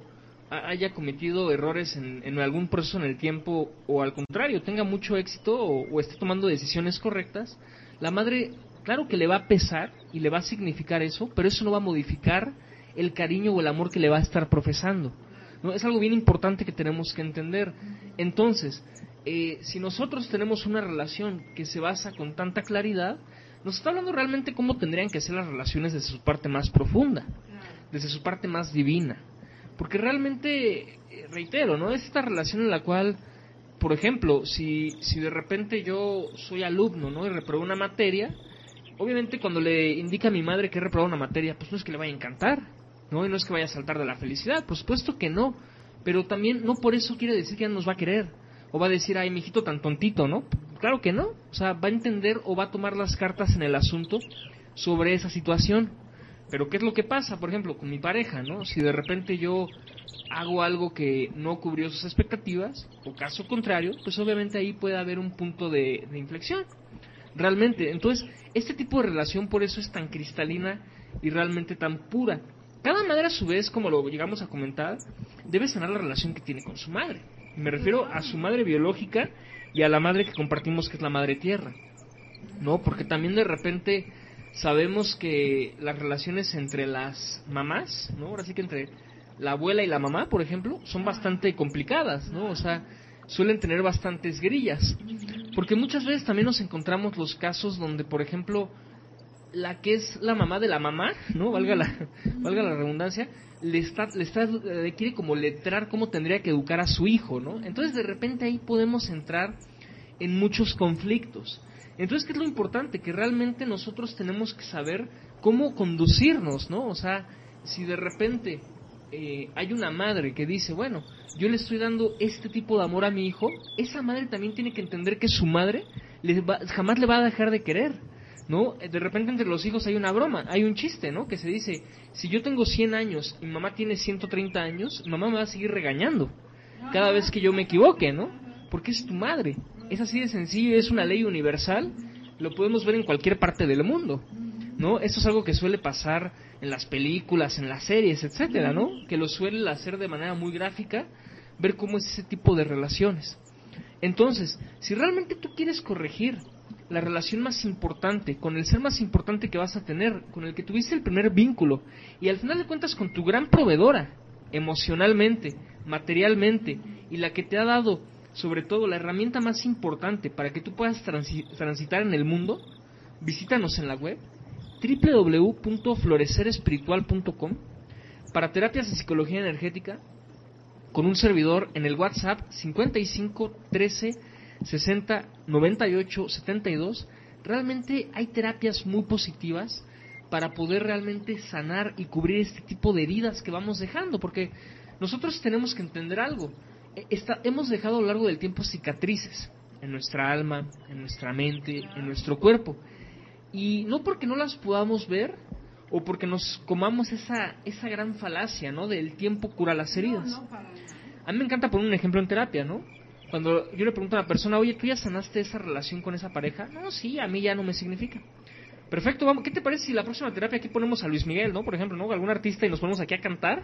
haya cometido errores en, algún proceso en el tiempo o al contrario, tenga mucho éxito o, o esté tomando decisiones correctas, la madre, claro que le va a pesar y le va a significar eso, pero eso no va a modificar el cariño o el amor que le va a estar profesando. ¿no? Es algo bien importante que tenemos que entender. Entonces, eh, si nosotros tenemos una relación que se basa con tanta claridad, nos está hablando realmente cómo tendrían que ser las relaciones desde su parte más profunda, desde su parte más divina. Porque realmente, eh, reitero, ¿no? Es esta relación en la cual, por ejemplo, si, si de repente yo soy alumno, ¿no? Y reprobo una materia, obviamente cuando le indica a mi madre que reprobado una materia, pues no es que le vaya a encantar, ¿no? Y no es que vaya a saltar de la felicidad, por supuesto que no. Pero también no por eso quiere decir que ya nos va a querer o va a decir, ay, mi hijito tan tontito, ¿no? Claro que no. O sea, va a entender o va a tomar las cartas en el asunto sobre esa situación. Pero ¿qué es lo que pasa, por ejemplo, con mi pareja, ¿no? Si de repente yo hago algo que no cubrió sus expectativas, o caso contrario, pues obviamente ahí puede haber un punto de, de inflexión. Realmente. Entonces, este tipo de relación por eso es tan cristalina y realmente tan pura. Cada madre a su vez, como lo llegamos a comentar, debe sanar la relación que tiene con su madre. Me refiero a su madre biológica y a la madre que compartimos, que es la madre tierra. ¿No? Porque también de repente sabemos que las relaciones entre las mamás, ¿no? Ahora sí que entre la abuela y la mamá, por ejemplo, son bastante complicadas, ¿no? O sea, suelen tener bastantes grillas. Porque muchas veces también nos encontramos los casos donde, por ejemplo, la que es la mamá de la mamá, ¿no? Valga la, valga la redundancia, le está, le está, le quiere como letrar cómo tendría que educar a su hijo, ¿no? Entonces de repente ahí podemos entrar en muchos conflictos. Entonces, ¿qué es lo importante? Que realmente nosotros tenemos que saber cómo conducirnos, ¿no? O sea, si de repente eh, hay una madre que dice, bueno, yo le estoy dando este tipo de amor a mi hijo, esa madre también tiene que entender que su madre le jamás le va a dejar de querer. ¿No? De repente entre los hijos hay una broma, hay un chiste, ¿no? Que se dice, si yo tengo 100 años y mamá tiene 130 años, mamá me va a seguir regañando cada vez que yo me equivoque, ¿no? Porque es tu madre. Es así de sencillo, es una ley universal, lo podemos ver en cualquier parte del mundo, ¿no? Esto es algo que suele pasar en las películas, en las series, etcétera, ¿no? Que lo suelen hacer de manera muy gráfica, ver cómo es ese tipo de relaciones. Entonces, si realmente tú quieres corregir la relación más importante, con el ser más importante que vas a tener, con el que tuviste el primer vínculo, y al final de cuentas con tu gran proveedora, emocionalmente, materialmente, y la que te ha dado, sobre todo, la herramienta más importante para que tú puedas transitar en el mundo, visítanos en la web www.florecerespiritual.com para terapias de psicología energética con un servidor en el WhatsApp 55 13 60, 98, 72, realmente hay terapias muy positivas para poder realmente sanar y cubrir este tipo de heridas que vamos dejando, porque nosotros tenemos que entender algo. E, hemos dejado a lo largo del tiempo cicatrices en nuestra alma, en nuestra mente, en nuestro cuerpo. Y no porque no las podamos ver o porque nos comamos esa, esa gran falacia, ¿no? Del tiempo cura las heridas. A mí me encanta poner un ejemplo en terapia, ¿no? Cuando yo le pregunto a una persona, oye, ¿tú ya sanaste esa relación con esa pareja? No, sí, a mí ya no me significa. Perfecto, vamos. ¿Qué te parece si la próxima terapia aquí ponemos a Luis Miguel, ¿no? Por ejemplo, ¿no? Algún artista y nos ponemos aquí a cantar,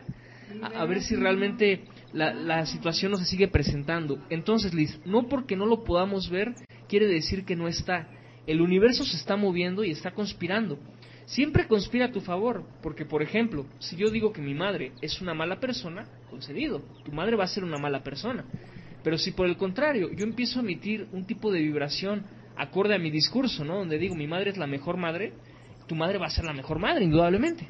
a, ver si realmente la, la, situación no se sigue presentando. Entonces, Liz, no porque no lo podamos ver, quiere decir que no está. El universo se está moviendo y está conspirando. Siempre conspira a tu favor, porque, por ejemplo, si yo digo que mi madre es una mala persona, concedido, tu madre va a ser una mala persona. Pero si por el contrario yo empiezo a emitir un tipo de vibración acorde a mi discurso, ¿no? Donde digo mi madre es la mejor madre, tu madre va a ser la mejor madre, indudablemente.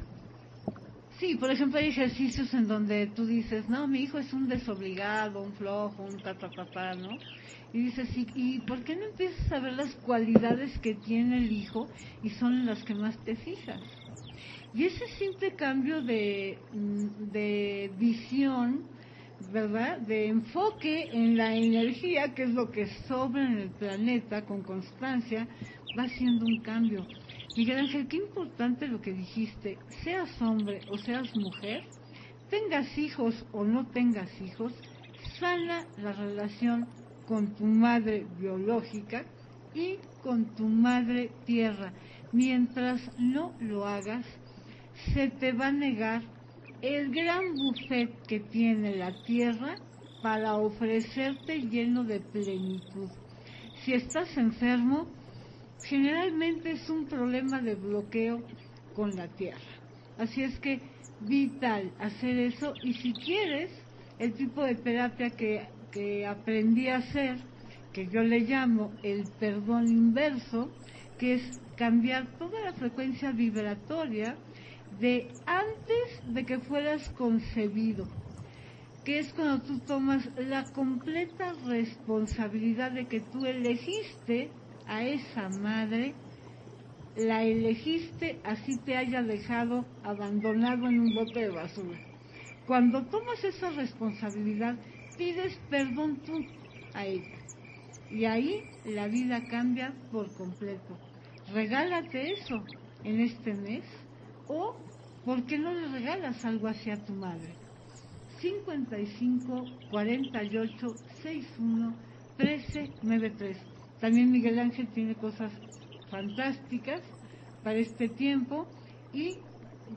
Sí, por ejemplo, hay ejercicios en donde tú dices, no, mi hijo es un desobligado, un flojo, un ta, ¿no? Y dices, ¿y, ¿y por qué no empiezas a ver las cualidades que tiene el hijo y son las que más te fijas? Y ese simple cambio de, mm, de visión ¿verdad? De enfoque en la energía, que es lo que sobra en el planeta con constancia, va haciendo un cambio. Miguel Ángel, qué importante lo que dijiste, seas hombre o seas mujer, tengas hijos o no tengas hijos, sana la relación con tu madre biológica y con tu madre tierra. Mientras no lo hagas, se te va a negar el gran buffet que tiene la tierra para ofrecerte lleno de plenitud. Si estás enfermo, generalmente es un problema de bloqueo con la tierra. Así es que vital hacer eso y si quieres el tipo de terapia que, que aprendí a hacer, que yo le llamo el perdón inverso, que es cambiar toda la frecuencia vibratoria de antes de que fueras concebido, que es cuando tú tomas la completa responsabilidad de que tú elegiste a esa madre, la elegiste así te haya dejado abandonado en un bote de basura. Cuando tomas esa responsabilidad, pides perdón tú a ella. Y ahí la vida cambia por completo. Regálate eso en este mes o ¿por qué no le regalas algo hacia tu madre? 55 48 61 13 93. También Miguel Ángel tiene cosas fantásticas para este tiempo y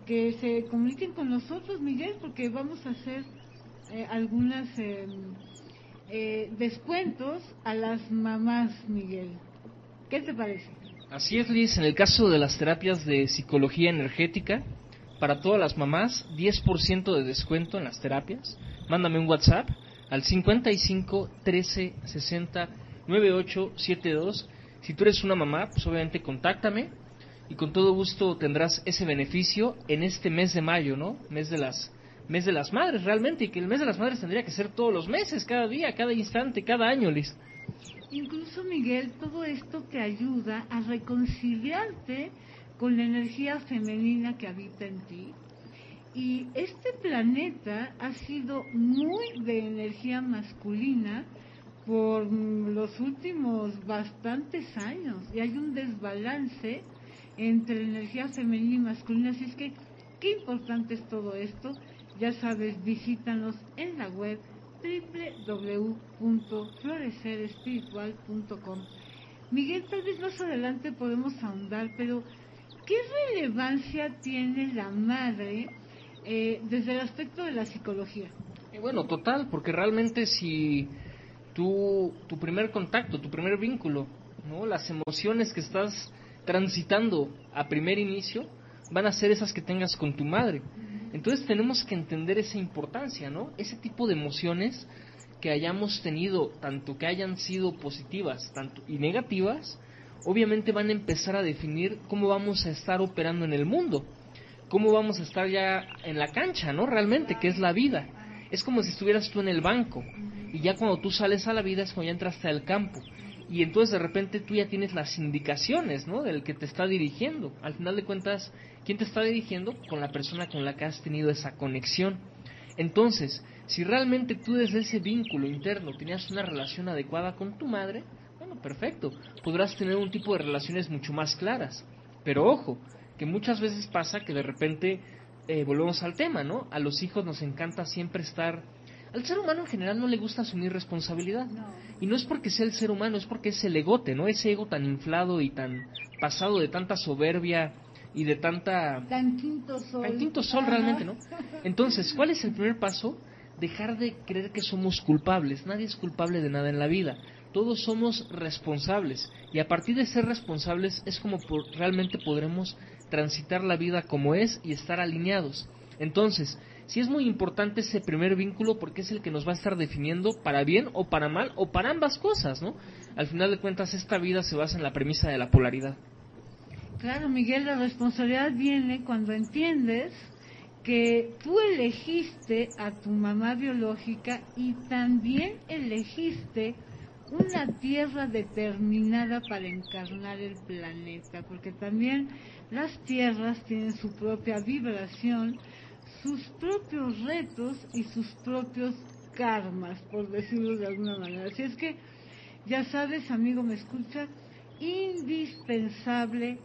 que se comuniquen con nosotros, Miguel, porque vamos a hacer eh, algunas eh, eh, descuentos a las mamás, Miguel. ¿Qué te parece? Así es, Liz. En el caso de las terapias de psicología energética, para todas las mamás, 10% de descuento en las terapias. Mándame un WhatsApp al 55 13 60 9872. Si tú eres una mamá, pues obviamente contáctame y con todo gusto tendrás ese beneficio en este mes de mayo, ¿no? Mes de las mes de las madres realmente y que el mes de las madres tendría que ser todos los meses, cada día, cada instante, cada año, Liz. Incluso Miguel, todo esto te ayuda a reconciliarte con la energía femenina que habita en ti. Y este planeta ha sido muy de energía masculina por los últimos bastantes años y hay un desbalance entre energía femenina y masculina. Así es que, qué importante es todo esto. Ya sabes, visítanos en la web www.florecerespiritual.com. Miguel, tal vez más adelante podemos ahondar, pero ¿qué relevancia tiene la madre eh, desde el aspecto de la psicología? Y bueno, total, porque realmente si tu, tu primer contacto, tu primer vínculo, ¿no? las emociones que estás transitando a primer inicio van a ser esas que tengas con tu madre. Entonces tenemos que entender esa importancia, ¿no? Ese tipo de emociones que hayamos tenido, tanto que hayan sido positivas tanto y negativas, obviamente van a empezar a definir cómo vamos a estar operando en el mundo, cómo vamos a estar ya en la cancha, ¿no? Realmente, que es la vida. Es como si estuvieras tú en el banco y ya cuando tú sales a la vida es cuando ya entraste al campo y entonces de repente tú ya tienes las indicaciones, ¿no? Del que te está dirigiendo. Al final de cuentas, ¿quién te está dirigiendo? Con la persona con la que has tenido esa conexión. Entonces, si realmente tú desde ese vínculo interno tenías una relación adecuada con tu madre, bueno, perfecto, podrás tener un tipo de relaciones mucho más claras. Pero ojo, que muchas veces pasa que de repente, eh, volvemos al tema, ¿no? A los hijos nos encanta siempre estar al ser humano en general no le gusta asumir responsabilidad. Y no es porque sea el ser humano, es porque es el egote, ¿no? Ese ego tan inflado y tan pasado de tanta soberbia y de tanta... Tan quinto sol. Tan quinto sol realmente, ¿no? Entonces, ¿cuál es el primer paso? Dejar de creer que somos culpables. Nadie es culpable de nada en la vida. Todos somos responsables. Y a partir de ser responsables es como realmente podremos transitar la vida como es y estar alineados. Entonces, sí es muy importante ese primer vínculo porque es el que nos va a estar definiendo para bien o para mal o para ambas cosas, ¿no? Al final de cuentas, esta vida se basa en la premisa de la polaridad. Claro, Miguel, la responsabilidad viene cuando entiendes que tú elegiste a tu mamá biológica y también elegiste una tierra determinada para encarnar el planeta, porque también las tierras tienen su propia vibración, sus propios retos y sus propios karmas, por decirlo de alguna manera. Así es que, ya sabes, amigo, me escucha, indispensable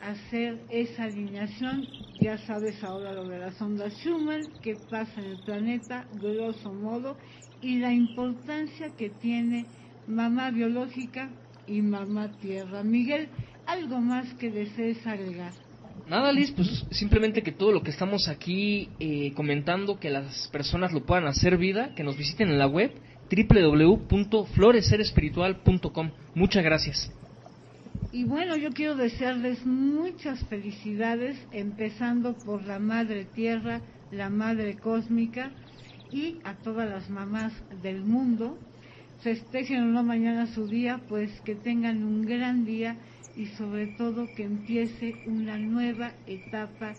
hacer esa alineación. Ya sabes ahora lo de las ondas Schumann, que pasa en el planeta, grosso modo, y la importancia que tiene mamá biológica y mamá tierra. Miguel, ¿algo más que desees agregar? Nada, Liz, pues simplemente que todo lo que estamos aquí eh, comentando, que las personas lo puedan hacer vida, que nos visiten en la web www.florecerespiritual.com. Muchas gracias. Y bueno, yo quiero desearles muchas felicidades, empezando por la Madre Tierra, la Madre Cósmica y a todas las mamás del mundo. Festejen una mañana su día, pues que tengan un gran día y sobre todo que empiece una nueva etapa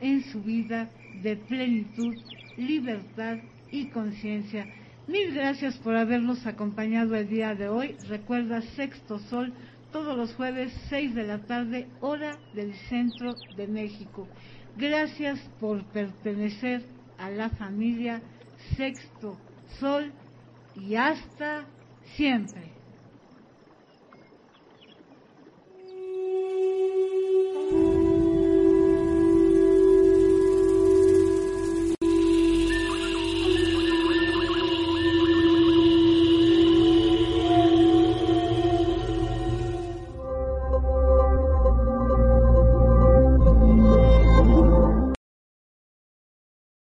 en su vida de plenitud, libertad y conciencia. Mil gracias por habernos acompañado el día de hoy. Recuerda Sexto Sol todos los jueves 6 de la tarde, hora del centro de México. Gracias por pertenecer a la familia Sexto Sol y hasta siempre.